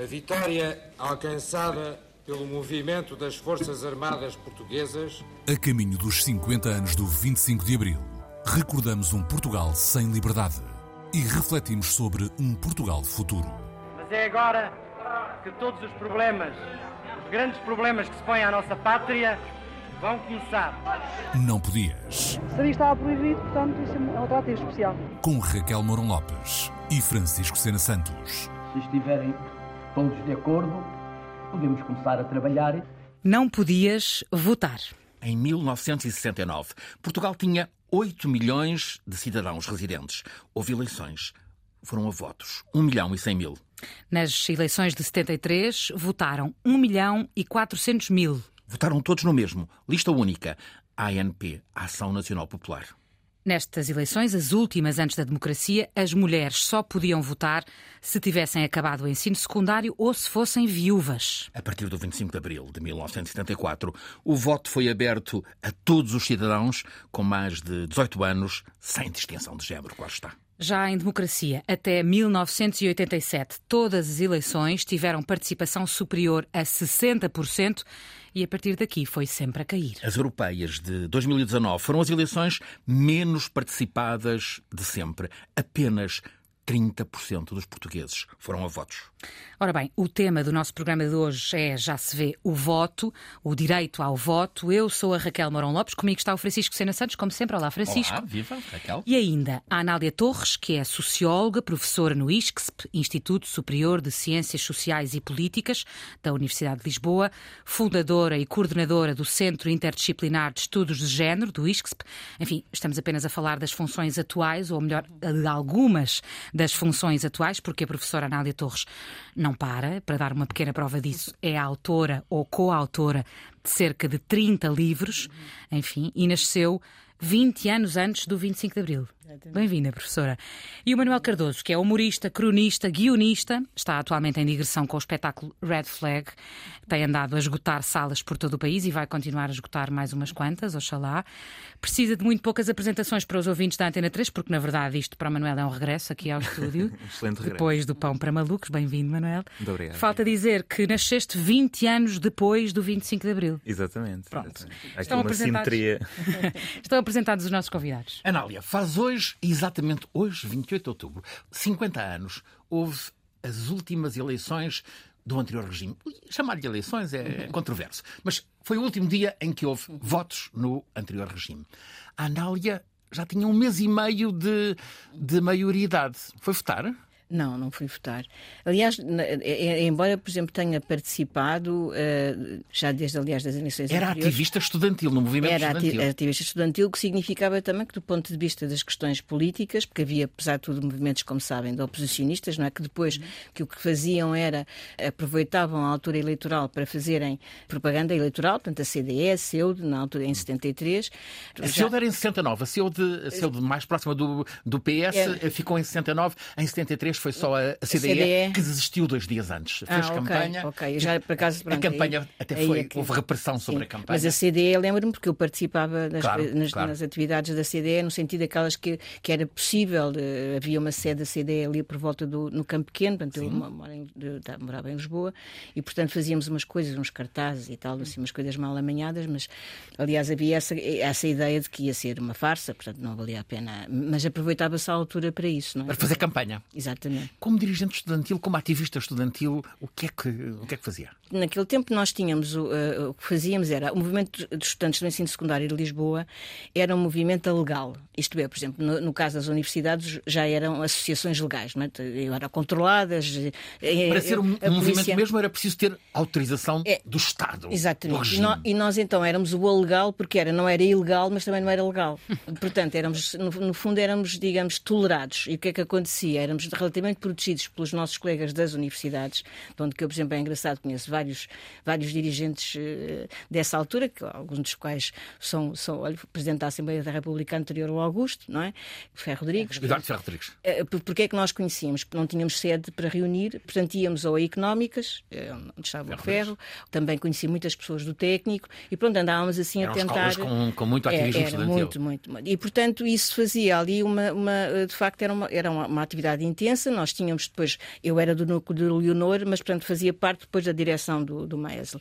A vitória alcançada pelo movimento das Forças Armadas Portuguesas. A caminho dos 50 anos do 25 de Abril, recordamos um Portugal sem liberdade e refletimos sobre um Portugal futuro. Mas é agora que todos os problemas, os grandes problemas que se põem à nossa pátria, vão começar. Não podias. Seria estava proibido, portanto, isso é um atrativo especial. Com Raquel Mourão Lopes e Francisco Sena Santos. Se estiverem todos de acordo, podemos começar a trabalhar. Não podias votar. Em 1969, Portugal tinha 8 milhões de cidadãos residentes. Houve eleições. Foram a votos. 1 milhão e 100 mil. Nas eleições de 73, votaram 1 milhão e 400 mil. Votaram todos no mesmo. Lista única. ANP, Ação Nacional Popular. Nestas eleições, as últimas antes da democracia, as mulheres só podiam votar se tivessem acabado o ensino secundário ou se fossem viúvas. A partir do 25 de abril de 1974, o voto foi aberto a todos os cidadãos com mais de 18 anos, sem distinção de género, claro está. Já em democracia, até 1987, todas as eleições tiveram participação superior a 60% e a partir daqui foi sempre a cair. As europeias de 2019 foram as eleições menos participadas de sempre. Apenas 30% dos portugueses foram a votos. Ora bem, o tema do nosso programa de hoje é, já se vê, o voto, o direito ao voto. Eu sou a Raquel Morão Lopes, comigo está o Francisco Sena Santos, como sempre. Olá, Francisco. Olá, viva, Raquel. E ainda a Anália Torres, que é socióloga, professora no ISCSP, Instituto Superior de Ciências Sociais e Políticas, da Universidade de Lisboa, fundadora e coordenadora do Centro Interdisciplinar de Estudos de Género, do ISCSP. Enfim, estamos apenas a falar das funções atuais, ou melhor, de algumas das funções atuais, porque a professora Anália Torres não para. Para dar uma pequena prova disso, é autora ou coautora de cerca de 30 livros, enfim, e nasceu 20 anos antes do 25 de Abril. Bem-vinda, professora. E o Manuel Cardoso, que é humorista, cronista, guionista, está atualmente em digressão com o espetáculo Red Flag, tem andado a esgotar salas por todo o país e vai continuar a esgotar mais umas quantas, oxalá. Precisa de muito poucas apresentações para os ouvintes da Antena 3, porque na verdade isto para o Manuel é um regresso aqui ao estúdio. Excelente regresso. Depois do Pão para Malucos. Bem-vindo, Manuel. Muito obrigado. Falta dizer que nasceste 20 anos depois do 25 de Abril. Exatamente. Pronto. exatamente. Há aqui Estão uma apresentados. simetria. Estão apresentados os nossos convidados. Anália, faz hoje, exatamente hoje, 28 de outubro, 50 anos, houve as últimas eleições do anterior regime. Chamar-lhe eleições é controverso, mas foi o último dia em que houve votos no anterior regime. A Anália já tinha um mês e meio de, de maioridade. Foi votar? Não, não fui votar. Aliás, eh, eh, embora, por exemplo, tenha participado, eh, já desde, aliás, das eleições Era ativista estudantil no movimento era estudantil. ativista estudantil, o que significava também que, do ponto de vista das questões políticas, porque havia, apesar de tudo, movimentos, como sabem, de oposicionistas, não é? Que depois que o que faziam era aproveitavam a altura eleitoral para fazerem propaganda eleitoral, portanto, a CDE, a CEUD, na altura em 73. A já- CEUD era em 69, a CEUD, a CEUD mais próxima do, do PS Era. ficou em 69, em 73 foi só a, a CDE, CDE. que desistiu dois dias antes. Fez Ah, ok, campanha. ok. Já, por acaso, a campanha aí- até foi, é que- houve repressão sobre Sim, a campanha. Mas a CDE, eu lembro-me porque eu participava nas, Claro, nas- claro. nas atividades da CDE, no sentido daquelas que, que era possível. eh, havia uma sede da CDE ali por volta do no Campo Pequeno, portanto, eu de- tá- morava em Lisboa, e portanto fazíamos umas coisas, uns cartazes e tal, assim, umas coisas mal amanhadas, mas aliás havia essa, essa ideia de que ia ser uma farsa, portanto não valia a pena. Mas aproveitava-se a altura para isso, não é? Para fazer campanha. Exatamente. Como dirigente estudantil, como ativista estudantil, o que é que, o que, é que fazia? Naquele tempo nós tínhamos, o, eh, o que fazíamos era, o movimento de estudantes do ensino secundário de Lisboa era um movimento legal. Isto é, por exemplo, no, no caso das universidades já eram associações legais, não é? Eram controladas. eh, Para ser um, um movimento mesmo era preciso ter autorização É, do Estado. Do Exatamente. E, regime. nó- e nós então éramos o legal porque era, não era ilegal, mas também não era legal. Portanto, éramos, no, no fundo éramos, digamos, tolerados. E o que é que acontecia? Éramos relativamente protegidos pelos nossos colegas das universidades, de onde que eu, por exemplo, é engraçado, conheço vários, vários dirigentes eh, dessa altura, que, alguns dos quais são, são olha, o Presidente da Assembleia da República anterior ao Augusto, não é? Ferro Rodrigues. Eduardo Ferro Rodrigues. Eh, por- Porque é que nós conhecíamos? Porque não tínhamos sede para reunir, portanto íamos ou a Económicas, eh, onde estava o Ferro, também conheci muitas pessoas do técnico e pronto, andávamos assim Eram a tentar. com, com muito É, ativismo era estudantil. muito, muito, muito. E portanto isso fazia ali uma, uma- de facto era uma, era uma, uma atividade intensa Nós tínhamos depois, eu era do núcleo de Leonor, mas portanto fazia parte depois da direção do, do Maesl.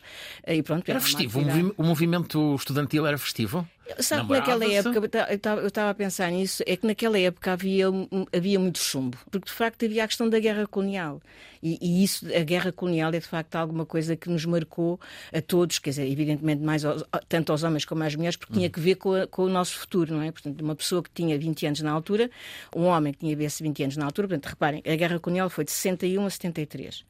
E pronto, era, era festivo, o movimento estudantil era festivo? Sabe que naquela época, eu estava a pensar nisso, é que naquela época havia, havia muito chumbo, porque de facto havia a questão da guerra colonial. E, e, isso, a guerra colonial é de facto alguma coisa que nos marcou a todos, quer dizer, evidentemente mais aos, tanto aos homens como às mulheres, porque tinha que ver com, a, com, o nosso futuro, não é? Portanto, uma pessoa que tinha 20 anos na altura, um homem que tinha 20 anos na altura, portanto, reparem, a guerra colonial foi de 61 a 73.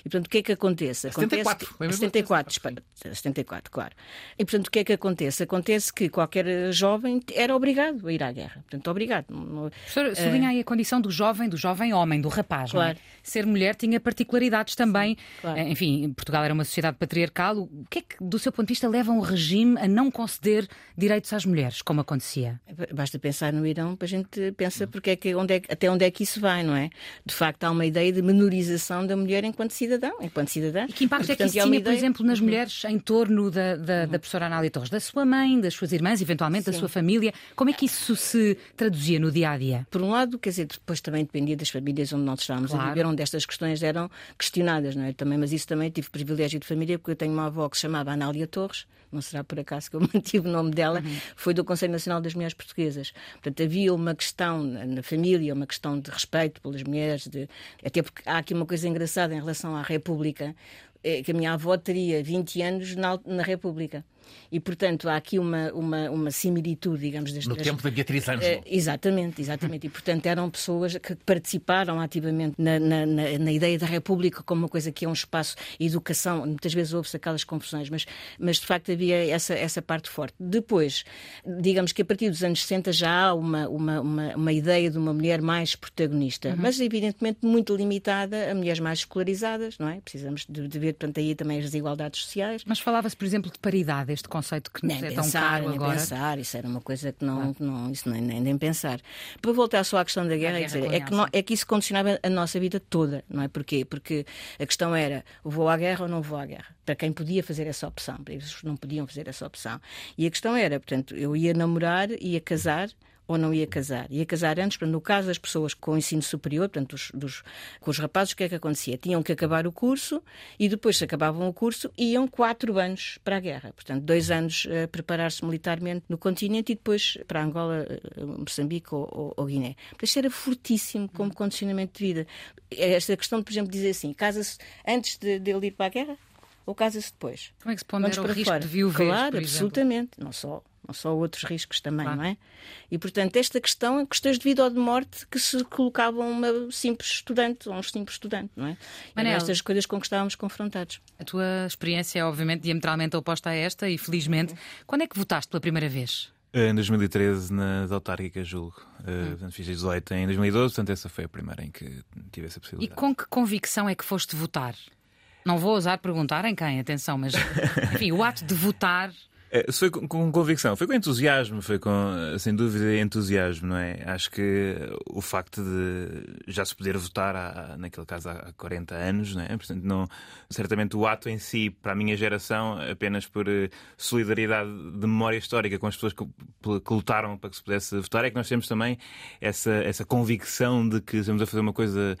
E portanto, o que é que acontece? acontece 74, que, 74, 74, claro. E portanto, o que é que acontece? Acontece que qualquer jovem era obrigado a ir à guerra. Portanto, obrigado. Professora, sublinha aí a condição do jovem, do jovem homem, do rapaz, claro. É? Ser mulher tinha particularidades também. Claro. Eh, enfim, Portugal era uma sociedade patriarcal. O que é que, do seu ponto de vista, leva um regime a não conceder direitos às mulheres, como acontecia? Basta pensar no Irão para a gente pensar porque é que, onde é, até onde é que isso vai, não é? De facto, há uma ideia de menorização da mulher enquanto cidadão, enquanto cidadã. E que impacto é que isso tinha, por exemplo, nas uhum. mulheres em torno da, da, da professora Anália Torres? Da sua mãe, das suas irmãs, eventualmente Sim. da sua família? Como é que isso se traduzia no dia a dia? Por um lado, quer dizer, depois também dependia das famílias onde nós estávamos claro. a viver, onde estas questões eram questionadas, não é? Também, mas isso também tive privilégio de família, porque eu tenho uma avó que se chamava Anália Torres, não será por acaso que eu mantive o nome dela, uhum. foi do Conselho Nacional das Mulheres Portuguesas. Portanto, havia uma questão na família, uma questão de respeito pelas mulheres, de... até porque há aqui uma coisa engraçada em relação à República, é que a minha avó teria 20 anos na, na República. E, portanto, há aqui uma, uma, uma similitude, digamos, deste... No tempo da Beatriz Ângelo. Uh, exatamente, exatamente. E, portanto, eram pessoas que participaram ativamente na, na, na, na, ideia da República como uma coisa que é um espaço de educação. Muitas vezes houve-se aquelas confusões, mas, mas, de facto, havia essa, essa parte forte. Depois, digamos que a partir dos anos 60 já há uma, uma, uma, uma ideia de uma mulher mais protagonista, uhum. mas, evidentemente, muito limitada a mulheres mais escolarizadas, não é? Precisamos de, de ver, portanto, aí também as desigualdades sociais. Mas falava-se, por exemplo, de paridade, este conceito que nem é pensar, tão caro nem agora. pensar, isso era uma coisa que não, claro. não isso nem, nem, nem pensar. Para voltar só à questão da guerra, guerra dizer, é, que não, é que isso condicionava a nossa vida toda, não é? Porquê? Porque a questão era, vou à guerra ou não vou à guerra? Para quem podia fazer essa opção, para eles não podiam fazer essa opção. E a questão era, portanto, eu ia namorar, ia casar, ou não ia casar. Ia casar antes, no caso das pessoas com ensino superior, portanto, dos, dos, com os rapazes, o que é que acontecia? Tinham que acabar o curso e depois, se acabavam o curso, iam quatro anos para a guerra. Portanto, dois anos a preparar-se militarmente no continente e depois para Angola, eh, Moçambique ou, ou, ou Guiné. Portanto, isto era fortíssimo como condicionamento de vida. Esta questão de, por exemplo, dizer assim, casa-se antes de, de ele ir para a guerra ou casa-se depois? Como é que se pondera o risco fora? de viuvez, Claro, absolutamente. Não só não só outros riscos também, claro. não é? E, portanto, esta questão é questões de vida ou de morte que se colocavam a uma simples estudante, ou um simples estudante, não é? Manel, estas coisas com que estávamos confrontados. A tua experiência é, obviamente, diametralmente oposta a esta e, felizmente, quando é que votaste pela primeira vez? Em 2013, nas autárquicas, julgo. Uh. Fiz 18 em 2012, portanto, essa foi a primeira em que tive essa possibilidade. E com que convicção é que foste votar? Não vou ousar perguntar em quem, atenção, mas enfim, o ato de votar foi com, convicção, foi com entusiasmo, foi com, sem dúvida, entusiasmo, não é? Acho que o facto de já se poder votar, há, naquele caso, há 40 anos, não é? Portanto, não, certamente o ato em si, para a minha geração, apenas por eh, solidariedade de memória histórica com as pessoas que, que lutaram para que se pudesse votar, é que nós temos também essa, essa convicção de que estamos a fazer uma coisa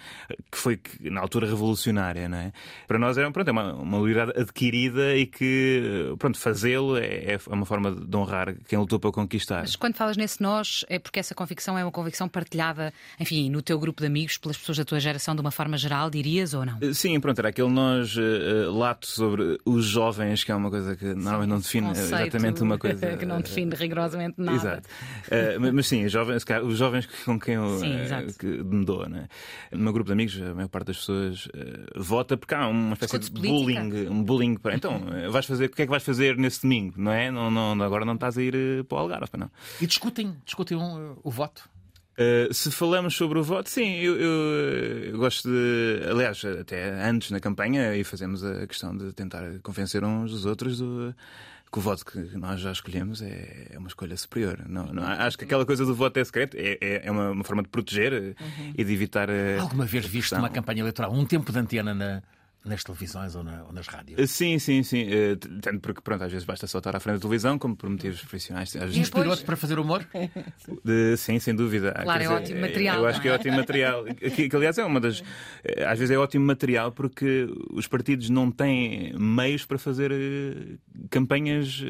que foi, na altura, revolucionária, não é? Para nós é, pronto, é uma, uma liberdade adquirida e que, pronto, fazê-lo é é, é uma forma de honrar quem lutou para conquistar. Mas quando falas nesse nós, é porque essa convicção é uma convicção partilhada, enfim, no teu grupo de amigos, pelas pessoas da tua geração, de uma forma geral, dirias ou não? Eh, sim, pronto, era aquele nós uh, lato sobre os jovens, que é uma coisa que normalmente não define exatamente uma coisa. que não define rigorosamente nada. Exato. Uh, mas, sim, os jovens, os jovens com quem eu sim, uh, que me dou, né? No meu grupo de amigos, a maior parte das pessoas vota porque há uma espécie de bullying. Um bullying para. Então, vais fazer, o que é que vais fazer nesse domingo, não é? Não, não, agora não estás a ir eh, para o Algarve, não. E discutem, discutem um, o voto? Uh, se falamos sobre o voto, sim, eu, eu, eu, gosto de. Aliás, até antes na campanha, e fazemos a questão de tentar convencer uns dos outros do, que o voto que nós já escolhemos é, é uma escolha superior. Não, não, acho que aquela coisa do voto é secreto, é, é, é uma, uma, forma de proteger uhum. e de evitar. Alguma vez viste uma campanha eleitoral, um tempo de antena na, nas televisões ou, na, ou nas rádios? Sim, sim, sim. Uh, tanto porque, pronto, às vezes basta só estar à frente da televisão, como por motivos profissionais. Às vezes... Inspirou-te para fazer humor? Sim, sem dúvida. Claro, Quer é dizer, ótimo material. Eu acho que é, é ótimo material. Que, que, aliás, é uma das. Às vezes é ótimo material porque os partidos não têm meios para fazer campanhas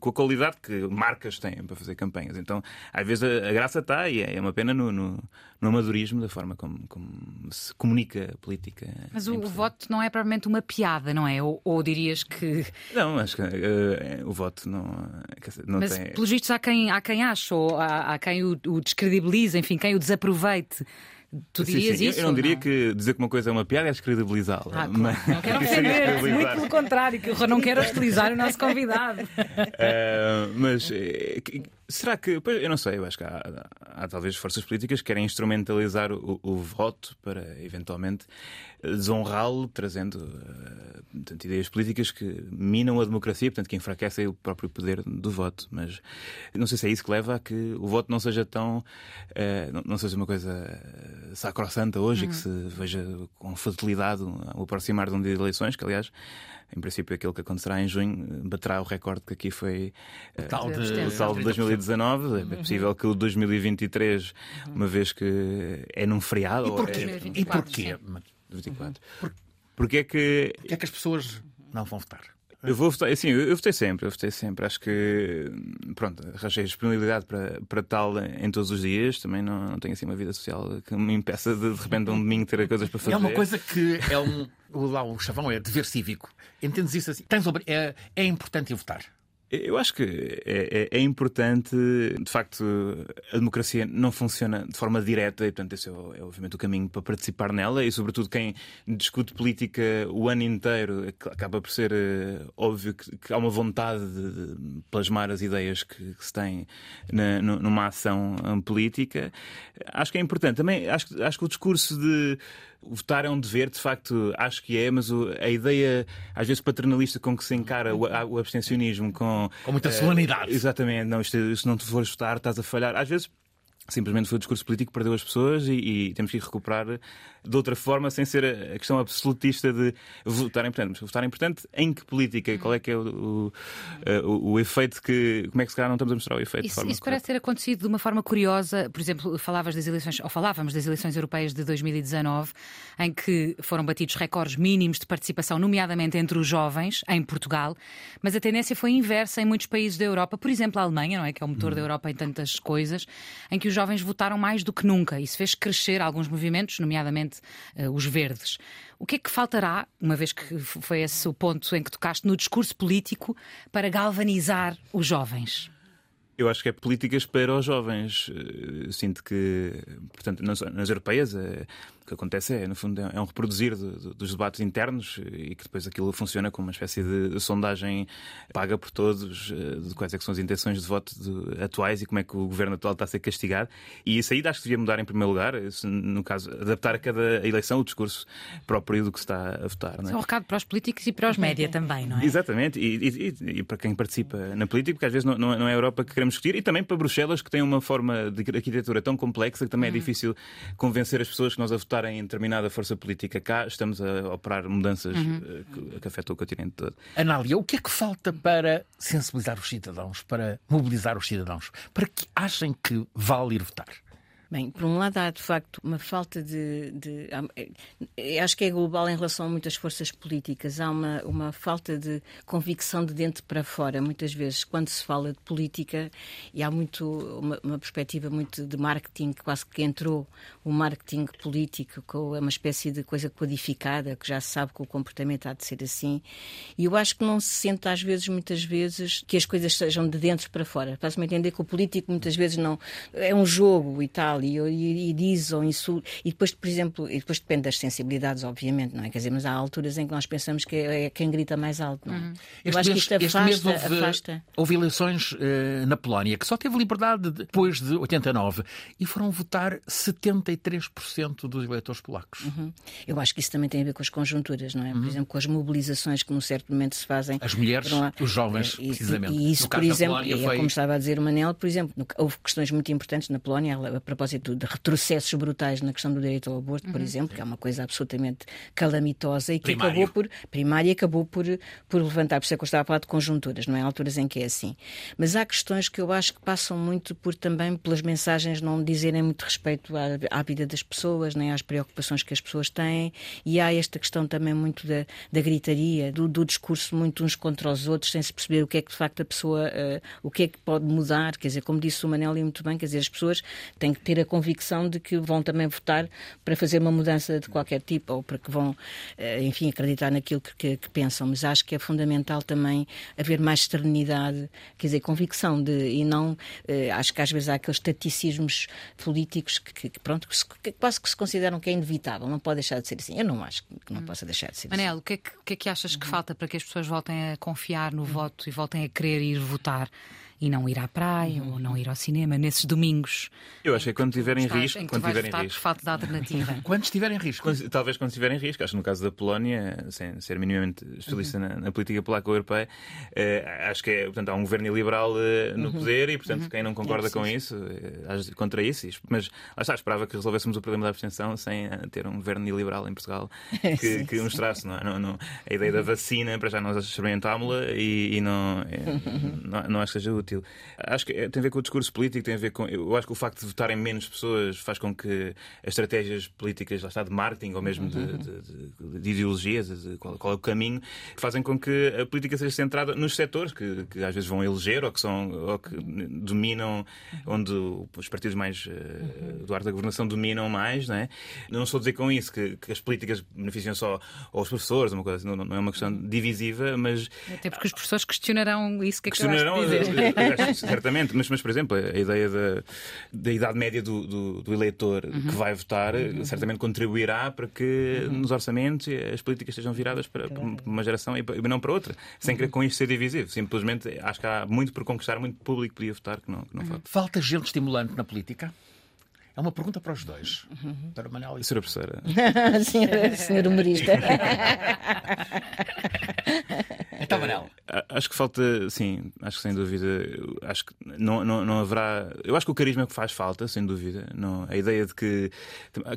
com a qualidade que marcas têm para fazer campanhas. Então, às vezes a, a graça está e é, é uma pena no, no, no, amadorismo da forma como, como se comunica a política. Mas o, o, voto não é propriamente uma piada, não é? Ou, ou dirias que. Não, acho que uh, o voto não, não Mas, tem. pelos vistos, há quem, há quem ache, ou há, há quem o, o descredibilize, enfim, quem o desaproveite. Tu dirias sim, sim. isso? Eu não diria não? que dizer que uma coisa é uma piada é descredibilizá-la. Ah, claro. mas... Não quero ofender, muito pelo contrário, que eu não quero hostilizar o nosso convidado. Uh, mas eh, será que. Pois, eu não sei, eu acho que há, há, há talvez forças políticas que querem instrumentalizar o, o voto para eventualmente desonrá-lo, trazendo uh, portanto, ideias políticas que minam a democracia, portanto, que enfraquecem o próprio poder do voto. Mas não sei se é isso que leva a que o voto não seja tão. Uh, não, não, seja uma coisa sacrossanta hoje uhum. e que se veja com fatalidade o aproximar de um dia de eleições, que aliás em princípio aquilo que acontecerá em junho baterá o recorde que aqui foi o tal de, o tal de 2019. É uhum. possível que o 2023, uma vez que é num feriado. E porquê? É... E porquê? 24. Por... Porque é que. Porque é que as pessoas não vão votar? Eu vou votar, assim, eu votei sempre, eu votei sempre. Acho que, pronto, arranjei disponibilidade para, para tal em todos os dias. Também não, não tenho assim uma vida social que me impeça de, de repente, um domingo ter coisas para fazer. É uma coisa que é um. Lá o chavão é dever cívico. Entendes isso assim? Tens, é, é importante votar. Eu acho que é, é, é, importante, de facto, a democracia não funciona de forma direta e, portanto, esse é, é, obviamente o caminho para participar nela e, sobretudo, quem discute política o ano inteiro acaba por ser uh, óbvio que, que, há uma vontade de, plasmar as ideias que, que se tem na, numa ação política. Acho que é importante. Também acho, acho que o discurso de votar é um dever, de facto, acho que é, mas a ideia, às vezes, paternalista com que se encara o, o abstencionismo com. Com muita solenidade. Uh, exatamente, não, isto, se não te fores votar, estás a falhar. Às vezes simplesmente foi o discurso político que perdeu as pessoas e, e, temos que recuperar de outra forma, sem ser a questão absolutista de votar importante. Mas votar importante em que política? Qual é que é o, o, o, o efeito que. Como é que se calhar não estamos a mostrar o efeito? Isso, isso parece ter acontecido de uma forma curiosa. Por exemplo, falavas das eleições, ou falávamos das eleições europeias de 2019, em que foram batidos recordes mínimos de participação, nomeadamente entre os jovens, em Portugal, mas a tendência foi inversa em muitos países da Europa, por exemplo, a Alemanha, não é? Que é o motor hum. da Europa em tantas coisas, em que os jovens votaram mais do que nunca. Isso fez crescer alguns movimentos, nomeadamente uh, os verdes. O que é que faltará, uma vez que foi esse o ponto em que tocaste, no discurso político para galvanizar os jovens? Eu acho que é políticas para os jovens. Eh, sinto que, portanto, nas, europeias, eh, que acontece é, no fundo, é um reproduzir de, de, dos debates internos e que depois aquilo funciona como uma espécie de, de sondagem paga por todos eh, de quais é são as intenções de voto atuais e como é que o governo atual está a ser castigado. E isso aí acho que devia mudar em primeiro lugar, no caso, adaptar a cada eleição o discurso próprio do que se está a votar. Não é? é um recado para os políticos e para os média também, não é? Exatamente, e, e, e, para quem participa na política, porque às vezes não, não é a Europa que queremos discutir, e também para Bruxelas, que tem uma forma de arquitetura tão complexa que também é uhum. difícil convencer as pessoas que nós a votarem em determinada força política cá estamos a operar mudanças uhum. Eh, que, que afetam o continente todo. Anália, o que é que falta para sensibilizar os cidadãos, para mobilizar os cidadãos, para que achem que vale ir votar? Bem, por um lado há de facto uma falta de, de, eh, acho que é global em relação a muitas forças políticas. Há uma, uma falta de convicção de dentro para fora, muitas vezes, quando se fala de política, e há muito uma, uma perspectiva muito de marketing, quase que entrou o marketing político, com uma espécie de coisa codificada, que já se sabe que o comportamento há de ser assim. E eu acho que não se sente, às vezes, muitas vezes, que as coisas sejam de dentro para fora. Faz-me entender que o político muitas vezes não. É um jogo e tal e, e, e diz ou insulta. E depois, por exemplo, e depois depende das sensibilidades, obviamente, não é? Quer dizer, mas há alturas em que nós pensamos que é, é quem grita mais alto, não é? Uhum. Eu acho mês, que isto afasta, houve, afasta. Houve eleições uh, na Polónia que só teve liberdade depois de 89 e foram votar 73% dos eleitores polacos. Uhum. Eu acho que isso também tem a ver com as conjunturas, não é? Por uhum. exemplo, com as mobilizações que num certo momento se fazem. As mulheres, os jovens, e, precisamente. E, isso, por exemplo, é foi... como estava a dizer o Manel, por exemplo, houve questões muito importantes na Polónia, a propósito propósito de retrocessos brutais na questão do direito ao aborto, por exemplo, que é uma coisa absolutamente calamitosa e que Primário. acabou por primária acabou por, por levantar, por isso é que eu estava a falar de conjunturas, não é? Há alturas em que é assim. Mas há questões que eu acho que passam muito por também pelas mensagens não dizerem muito respeito à, à vida das pessoas, nem às preocupações que as pessoas têm, e há esta questão também muito da, da gritaria, do, do discurso muito uns contra os outros, sem se perceber o que é que de facto a pessoa, eh, o que é que pode mudar, quer dizer, como disse o Manel e muito bem, quer dizer, as pessoas têm que ter a convicção de que vão também votar para fazer uma mudança de qualquer tipo, ou para que vão, eh, enfim, acreditar naquilo que, que- que pensam, mas acho que é fundamental também haver mais serenidade, quer dizer, convicção de, e não, eh, acho que às vezes há aqueles taticismos políticos que, que- pronto, que, se- que quase que se consideram que é inevitável, não pode deixar de ser assim. Eu não acho que não possa deixar de ser assim. Manel, o que, é que, o que é que achas que falta para que as pessoas voltem a confiar no voto e voltem a querer ir votar e não ir à praia ou não ir ao cinema nesses domingos? Eu acho que é quando tiverem Estás- risco, em que tu quando tiverem risco. falta de alternativa. Quando estiverem em risco. Quando- talvez quando estiverem risco, acho que no caso da Polónia, sem ser minimamente especialista Uhum. na, na política polaca ou europeia, eh, acho que é, portanto, há um governo liberal Uhum. no poder e, portanto, quem não concorda com isso, age contra isso. Mas lá está, esperava que resolvêssemos o problema da abstenção sem ter um governo neoliberal em Portugal que, que mostrasse não é? Não- não- a ideia da vacina, para já nós experimentámos-la e, e não, eh, não, não acho que seja útil. Acho que eh, tem a ver com o discurso político, tem a ver com. Eu acho que o facto de votarem menos pessoas faz com que as estratégias políticas, lá está, de marketing ou mesmo de, de- de- de ideologias, de qual, qual é o caminho, que fazem com que a política seja centrada nos setores que, que às vezes vão eleger ou que, são, ou que dominam, onde os partidos mais eh, do arte da governação dominam mais. Não, é? não estou a dizer com isso que, que as políticas beneficiam só aos professores, uma coisa, assim, não, não é uma questão divisiva, mas Até porque os professores questionarão isso que questionarão, eh, acho, certamente, mas, mas, por exemplo, a ideia da, da idade média do, do, do eleitor que vai votar eh, certamente contribuirá para que nos orçamentos as políticas estejam viradas para, para uma geração e, para- e não para outra, sem querer com isto ser divisivo. Simplesmente acho que há muito por conquistar, muito público podia votar que não, que não vota. Falta gente estimulante na política? É uma pergunta para os dois. Para o Manel e Senhora professora, senhor, senhor humorista. Então, Manel. A- Acho que falta, sim, acho que sem dúvida, acho que não, não, não haverá. Eu acho que o carisma é que faz falta, sem dúvida. Não, a ideia de que.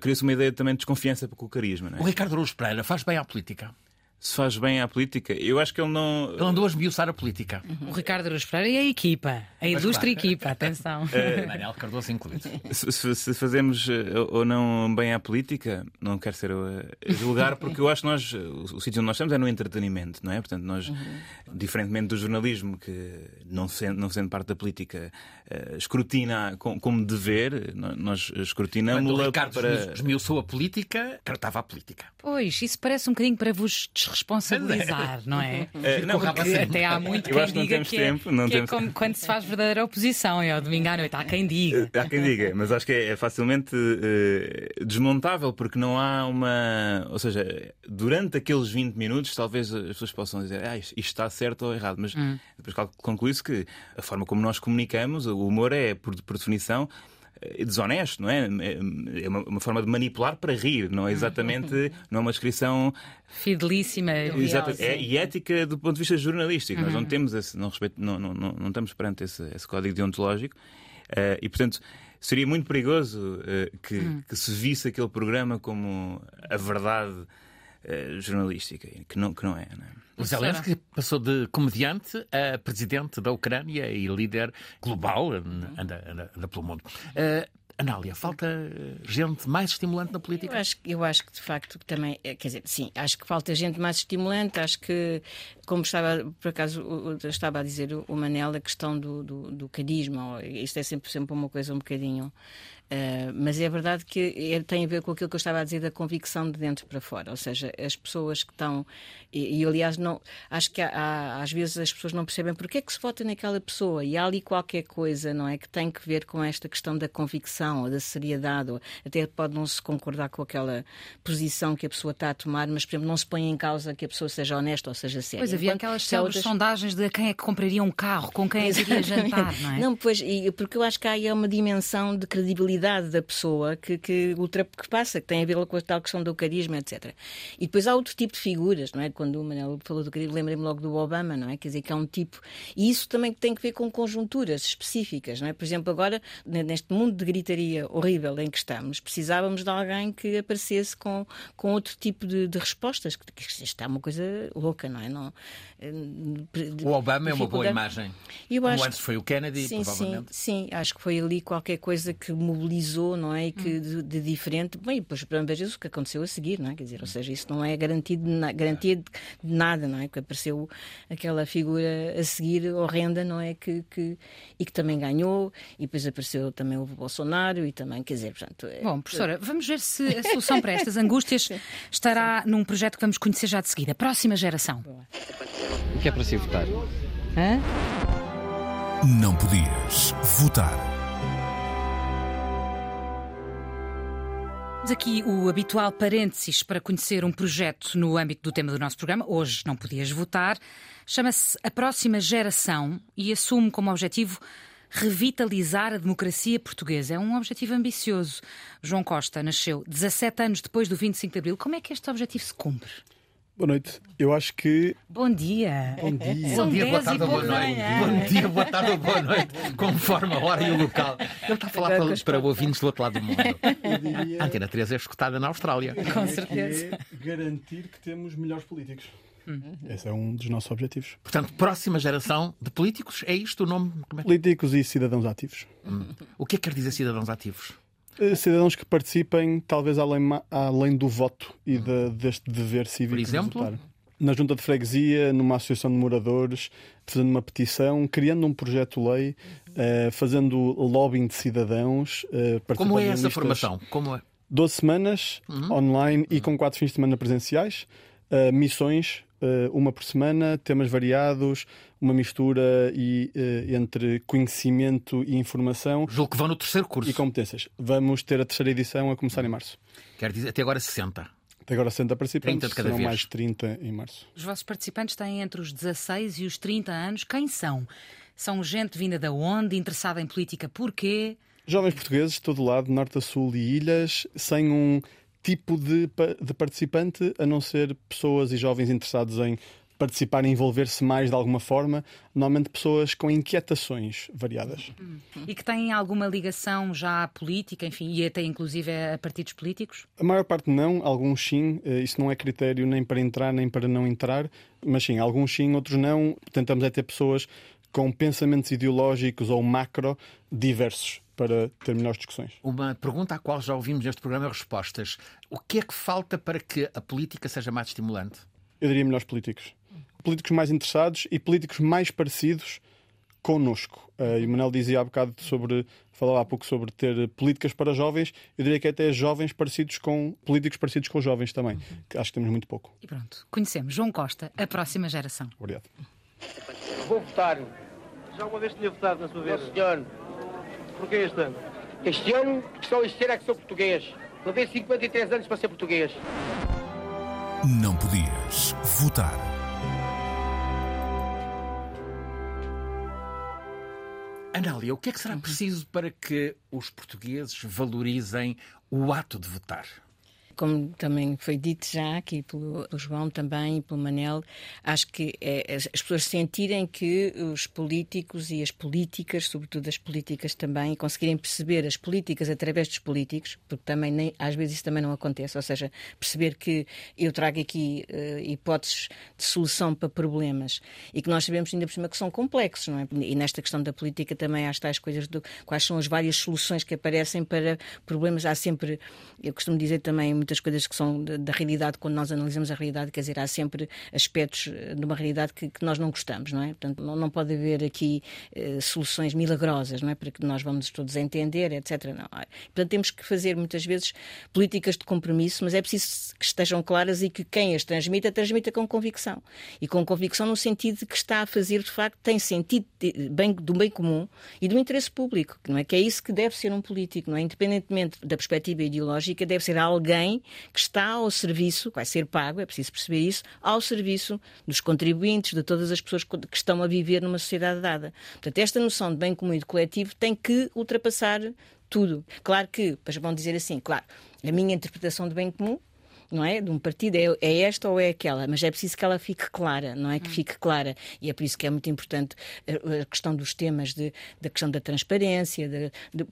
Cria-se uma ideia também de desconfiança com o carisma, não O é? Ricardo Araújo Pereira faz bem à política. Se faz bem à política, eu acho que ele não. Ele andou a esmiuçar a política. O Ricardo Araújo Pereira e a equipa, a ilustre equipa, atenção. Manel Cardoso incluído. Se, se- fazemos eh, ou não bem à política, não quero ser julgar, porque eu acho que nós, o, o sítio onde nós estamos é no entretenimento, não é? Portanto, nós, diferentemente do jornalismo, que não sendo, não sendo parte da política, escrutina com- como dever, nós escrutinamos-la para. esmiuçou a política, tratava a política. Pois, isso parece um bocadinho para vos desresponsabilizar, não é? Eh, não, Porque até há muito Eu quem acho que não diga temos que, tempo, é, não que é temos- como quando se faz verdadeira oposição, é ao domingo à noite. Há quem diga. Há quem diga, mas acho que é, é facilmente eh, desmontável porque não há uma. Ou seja, durante aqueles 20 minutos, talvez as pessoas possam dizer ah, isto está certo ou errado, mas depois cal- conclui-se que a forma como nós comunicamos, o humor é, por, por definição, eh, desonesto, não é? É uma, uma forma de manipular para rir, não é exatamente. Não é uma descrição Fidelíssima. Exato, é, e ética do ponto de vista jornalístico. Nós não temos esse, não, respeito, não, não, não, não estamos perante esse, esse código deontológico Eh, e, portanto, seria muito perigoso eh, que, que se visse aquele programa como a verdade eh, jornalística, que não, que não é. Não é? O Zelensky passou de comediante a presidente da Ucrânia e líder global, anda, anda, anda pelo mundo. Eh, Anália, falta eh, gente mais estimulante na Eu política? acho, eu acho que de facto também, eh, quer dizer, sim, acho que falta gente mais estimulante, acho que, como estava, por acaso, estava a dizer o Manel, a questão do, do, do carisma, isto é sempre, sempre uma coisa um bocadinho. Eh, mas é verdade que é- tem a ver com aquilo que eu estava a dizer da convicção de dentro para fora, ou seja, as pessoas que estão. E, e, aliás, não, acho que há- há- às vezes as pessoas não percebem porque é que se vota naquela pessoa e há ali qualquer coisa, não é? Que tem que ver com esta questão da convicção ou da seriedade, ou até pode não se concordar com aquela posição que a pessoa está a tomar, mas, por exemplo, não se põe em causa que a pessoa seja honesta ou seja séria. Pois havia Enquanto aquelas se outras- sondagens de quem é que compraria um carro, com quem é que iria jantar, não é? Não, pois, e- porque eu acho que há aí uma dimensão de credibilidade humanidade da pessoa que, que, ultrapassa, que tem a ver com a tal questão do carisma, etc. E depois há outro tipo de figuras, não é? Quando o Manel falou do carisma, lembrei-me logo do Obama, não é? Quer dizer, que é um tipo. E isso também tem que ver com conjunturas específicas, não é? Por exemplo, agora, neste mundo de gritaria horrível em que estamos, precisávamos de alguém que aparecesse com, com outro tipo de, de respostas, que, que isto é uma coisa louca, não é? Não, o Obama é uma boa imagem. Eu Como acho... antes foi o Kennedy, sim, provavelmente. Sim, sim, acho que foi ali qualquer coisa que mobilizou, não é? E que hum. de, de, diferente. Bem, depois para ver o que aconteceu a seguir, não é? Quer dizer, ou seja, isso não é garantido na... garantia de nada, não é? Que apareceu aquela figura a seguir horrenda, não é? Que, que... E que também ganhou, e depois apareceu também o Bolsonaro, e também, quer dizer, portanto. É... Bom, professora, vamos ver se a solução para estas angústias estará sim. num projeto que vamos conhecer já de seguida. Próxima geração. O que é para si votar? Hã? Não podias votar. Temos aqui o habitual parênteses para conhecer um projeto no âmbito do tema do nosso programa. Hoje não podias votar. Chama-se A Próxima Geração e assume como objetivo revitalizar a democracia portuguesa. É um objetivo ambicioso. João Costa nasceu 17 anos depois do 25 de Abril. Como é que este objetivo se cumpre? Boa noite. Eu acho que. Bom dia. Bom dia. Bom dia, boa tarde ou boa noite. Bom dia, boa tarde ou boa noite, conforme a hora e o local. Ele está a falar para, para ouvintes do outro lado do mundo. Diria... A Antena 3 é escutada na Austrália. Com certeza. É garantir que temos melhores políticos. Uhum. Esse é um dos nossos objetivos. Portanto, próxima geração de políticos, é isto o nome? É? Políticos e cidadãos ativos. Hum. O que é que quer dizer cidadãos ativos? Eh, cidadãos que participem, talvez além, além do voto e de, deste dever cívico. Por exemplo? De votar. Na junta de freguesia, numa associação de moradores, fazendo uma petição, criando um projeto-lei, uh, fazendo lobbying de cidadãos. Uh, Como é essa formação? Como é? 12 semanas uhum. online e com 4 fins de semana presenciais, uh, missões eh, uma por semana, temas variados, uma mistura e, uh, entre conhecimento e informação. Julgo que vão no terceiro curso. E competências. Vamos ter a terceira edição a começar em março. Quer dizer, até agora 60. Até agora 60 participantes, 30 de cada serão vez. mais 30 em março. Os vossos participantes têm entre os 16 e os 30 anos. Quem são? São gente vinda da onde? Interessada em política porquê? Jovens portuguees de todo lado, norte a sul e ilhas, sem um tipo de, de participante, a não ser pessoas e jovens interessados em participar e envolver-se mais de alguma forma, normalmente pessoas com inquietações variadas. Uhum. E que têm alguma ligação já política, enfim, e até inclusive a partidos políticos? A maior parte não, alguns sim. Eh, isso não é critério nem para entrar nem para não entrar, mas sim, alguns sim, outros não. Tentamos é ter pessoas com pensamentos ideológicos ou macro diversos para ter melhores discussões. Uma pergunta à qual já ouvimos neste programa respostas. O que é que falta para que a política seja mais estimulante? Eu diria melhores políticos. Políticos mais interessados e políticos mais parecidos connosco. Uh, e o Manel dizia há bocado sobre, falava há pouco sobre ter políticas para jovens. Eu diria que até jovens parecidos com políticos parecidos com jovens também. Que acho que temos muito pouco. E pronto, conhecemos João Costa, a próxima geração. Obrigado. Vou votar. Já uma vez tinha votado na sua vez? Não, senhor. Porquê este ano? Este ano, só este ano é que sou português. Levei 53 anos para ser português. Não podias votar. Anália, o que é que será preciso para que os portugueses valorizem o ato de votar? Como também foi dito já aqui pelo, pelo João também e pelo Manel, acho que é, as pessoas sentirem que os políticos e as políticas, sobretudo as políticas também, conseguirem perceber as políticas através dos políticos, porque também nem, às vezes isso também não acontece, ou seja, perceber que eu trago aqui uh, hipóteses de solução para problemas e que nós sabemos ainda por cima que são complexos, não é? E nesta questão da política também há tais coisas quais são as várias soluções que aparecem para problemas. Há sempre, eu costumo dizer também, muitas coisas que são da realidade, quando nós analisamos a realidade, quer dizer, há sempre aspectos eh, de uma realidade que, que nós não gostamos, não é? Portanto, não, não pode haver aqui eh, soluções milagrosas, não é? Para que nós vamos todos entender, etc. Não. Portanto, temos que fazer muitas vezes políticas de compromisso, mas é preciso que estejam claras e que quem as transmita, transmita com convicção. E com convicção no sentido de que está a fazer, de facto, tem sentido bem, do bem comum e do interesse público, não é? Que é isso que deve ser um político, não é? Independentemente da perspectiva ideológica, deve ser alguém que está ao serviço, vai ser pago, é preciso perceber isso, ao serviço dos contribuintes, de todas as pessoas que estão a viver numa sociedade dada. Portanto, esta noção de bem comum e de coletivo tem que ultrapassar tudo. Claro que, depois vão dizer assim, claro, a minha interpretação do bem comum não é? De um partido é, é, esta ou é aquela, mas é preciso que ela fique clara, não é? Que hum. fique clara. E é por isso que é muito importante a, questão dos temas, de, da questão da transparência, de, de,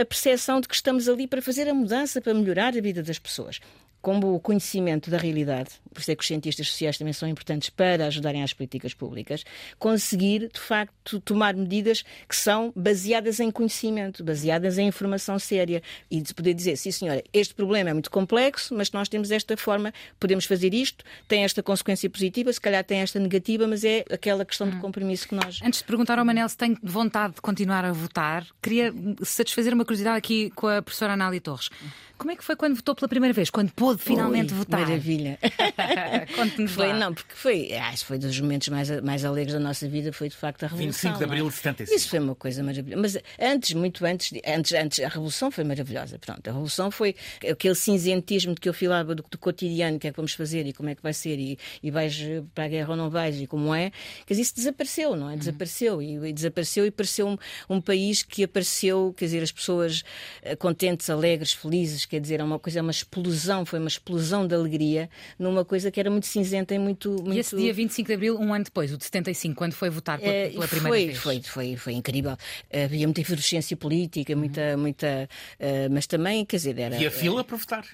a percepção de que estamos ali para fazer a mudança, para melhorar a vida das pessoas como o conhecimento da realidade, por isso é que os cientistas sociais também são importantes para ajudarem às políticas públicas, conseguir, de facto, tomar medidas que são baseadas em conhecimento, baseadas em informação séria e de poder dizer, sim senhora, este problema é muito complexo, mas nós temos esta forma, podemos fazer isto, tem esta consequência positiva, se calhar tem esta negativa, mas é aquela questão hum. de compromisso que nós... Antes de perguntar ao Manel se tem vontade de continuar a votar, queria satisfazer uma curiosidade aqui com a professora Anália Torres. Como é que foi quando votou pela primeira vez? Quando pôde finalmente Ui, votar? Maravilha. Conte-nos Foi, não, porque foi, acho que foi dos momentos mais, mais alegres da nossa vida, foi de facto a Revolução. 25 de Abril de 75. Isso foi uma coisa maravilhosa. Mas antes, muito antes, antes, antes a Revolução foi maravilhosa. Pronto, a Revolução foi aquele cinzentismo de que eu filava do, do cotidiano, o que é que vamos fazer e como é que vai ser, e, e vais para a guerra ou não vais, e como é. Quer dizer, isso desapareceu, não é? Desapareceu. E, e desapareceu e pareceu um, um país que apareceu, quer dizer, as pessoas eh, contentes, alegres, felizes quer dizer, é uma coisa, é uma explosão, foi uma explosão de alegria numa coisa que era muito cinzenta e muito. muito... E esse dia 25 de Abril, um ano depois, o de 75, quando foi votar pela, é, pela primeira foi, vez? Foi, foi, foi incrível. Havia muita efervescência política, muita. Uhum. muita uh, mas também, quer dizer, era. E a fila para votar?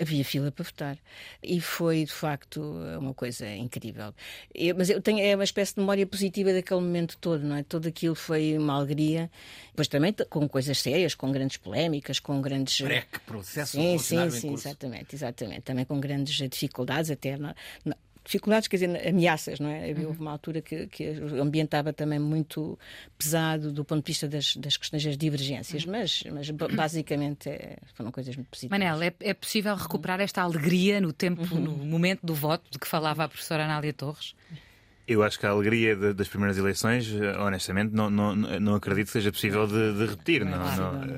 Havia fila para votar. E foi, de facto, uma coisa incrível. Eu, mas eu tenho é uma espécie de memória positiva daquele momento todo, não é? Tudo aquilo foi uma alegria. Depois também com coisas sérias, com grandes polémicas, com grandes. Prec, processo Sim, sim, sim, exatamente, exatamente. Também com grandes dificuldades, até. Na, na, dificuldades, quer dizer, ameaças, não é? Havia uhum. uma altura que, que o ambiente estava também muito pesado do ponto de vista das, das questões das divergências, uhum. mas, mas basicamente é, foram coisas muito positivas. Manel, é, é possível recuperar esta alegria no tempo, uhum. no momento do voto de que falava a professora Anália Torres? Eu acho que a alegria de, das primeiras eleições, eh, honestamente, não, não, não acredito que seja possível de, de repetir. Não, não, não.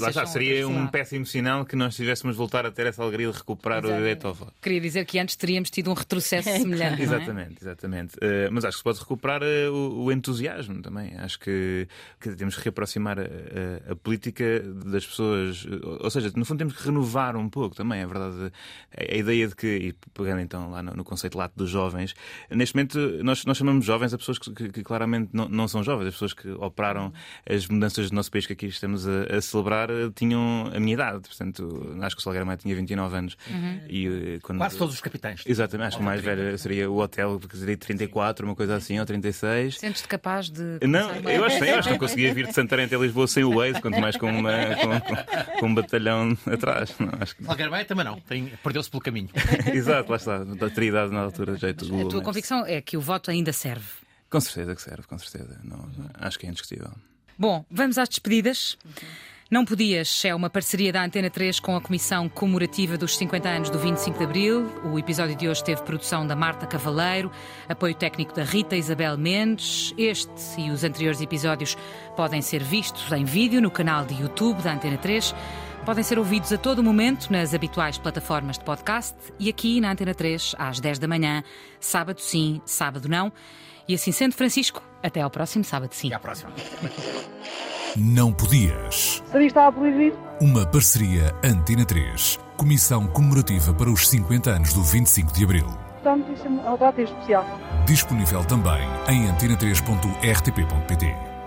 Lá está, seria um péssimo sinal que nós tivéssemos voltar a ter essa alegria de recuperar Exatamente. o direito ao voto. Queria dizer que antes teríamos tido um retrocesso semelhante. É? exatamente, exatamente. Uh, mas acho que se pode recuperar uh, o, o, entusiasmo também. Acho que, que temos que reaproximar a, a, a, política das pessoas. Ou seja, no fundo temos que renovar um pouco também, é verdade. A, a ideia de que, e pegando então lá no, no conceito lato dos jovens, neste momento nós, nós chamamos jovens a pessoas que, que, que claramente não, não, são jovens, as pessoas que operaram as mudanças do nosso país que aqui estamos a, a celebrar eh, tinham a minha idade. Portanto, acho que o Salgueiro Maia tinha 29 anos. Uhum. E, eh, quando... Quase todos os capitães. Exatamente, acho que o mais velho seria o hotel, porque seria 34, uma coisa assim, ou 36. Sentes-te capaz de. Não, eu acho, eu acho que não conseguia vir de Santarém até Lisboa sem o Waze, quanto mais com, uma, com, com, com um batalhão atrás. Não, acho que... Salgueiro Maia também não, perdeu-se pelo caminho. Exato, lá está. Teria idade na altura, jeito A tua convicção é que o voto ainda serve. Com certeza que serve, com certeza. Não, acho que é indiscutível. Bom, vamos às despedidas. Não Podias é uma parceria da Antena 3 com a Comissão Comemorativa dos 50 anos do 25 de Abril. O episódio de hoje teve produção da Marta Cavaleiro, apoio técnico da Rita Isabel Mendes. Este e os anteriores episódios podem ser vistos em vídeo no canal de YouTube da Antena 3. Podem ser ouvidos a todo momento nas habituais plataformas de podcast e aqui na Antena 3 às 10 da manhã, sábado sim, sábado não. E assim sendo, Francisco, até ao próximo sábado sim. Até à próxima. Não podias. Sabia estava proibido. Uma parceria Antena 3, Comissão Comemorativa para os 50 anos do 25 de Abril. Portanto, isso é um atrativo especial. Disponível também em antena3.rtp.pt.